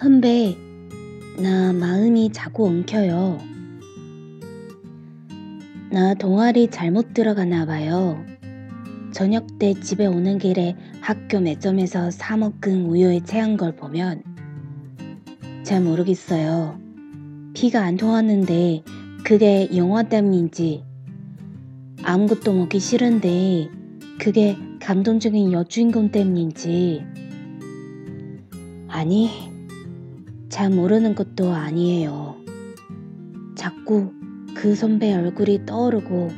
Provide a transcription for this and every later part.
선배, 나 마음이 자꾸 엉켜요. 나 동아리 잘못 들어가나 봐요. 저녁 때 집에 오는 길에 학교 매점에서 사 먹은 우유에 체한 걸 보면 잘 모르겠어요. 피가 안 통하는데 그게 영화 때문인지 아무것도 먹기 싫은데 그게 감동적인 여주인공 때문인지 아니 잘 모르는 것도 아니에요. 자꾸 그 선배 얼굴이 떠오르고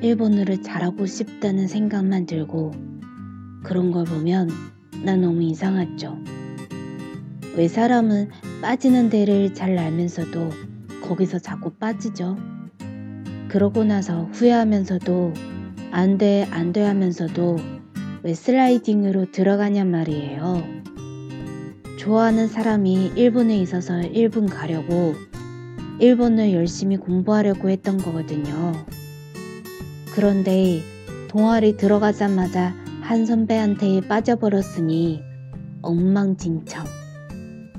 일본어를 잘하고 싶다는 생각만 들고 그런 걸 보면 난 너무 이상하죠. 왜 사람은 빠지는 데를 잘 알면서도 거기서 자꾸 빠지죠. 그러고 나서 후회하면서도 안 돼, 안 돼 하면서도 왜 슬라이딩으로 들어가냔 말이에요. 좋아하는 사람이 일본에 있어서 일본 가려고 일본을 열심히 공부하려고 했던 거거든요. 그런데 동아리 들어가자마자 한 선배한테 빠져버렸으니 엉망진창.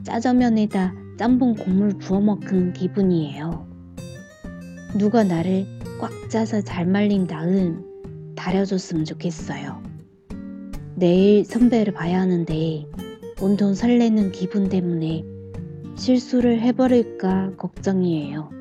짜장면에다 짬뽕 국물 부어 먹은 기분이에요. 누가 나를 꽉 짜서 잘 말린 다음 다려줬으면 좋겠어요. 내일 선배를 봐야 하는데 온통 설레는 기분 때문에 실수를 해버릴까 걱정이에요.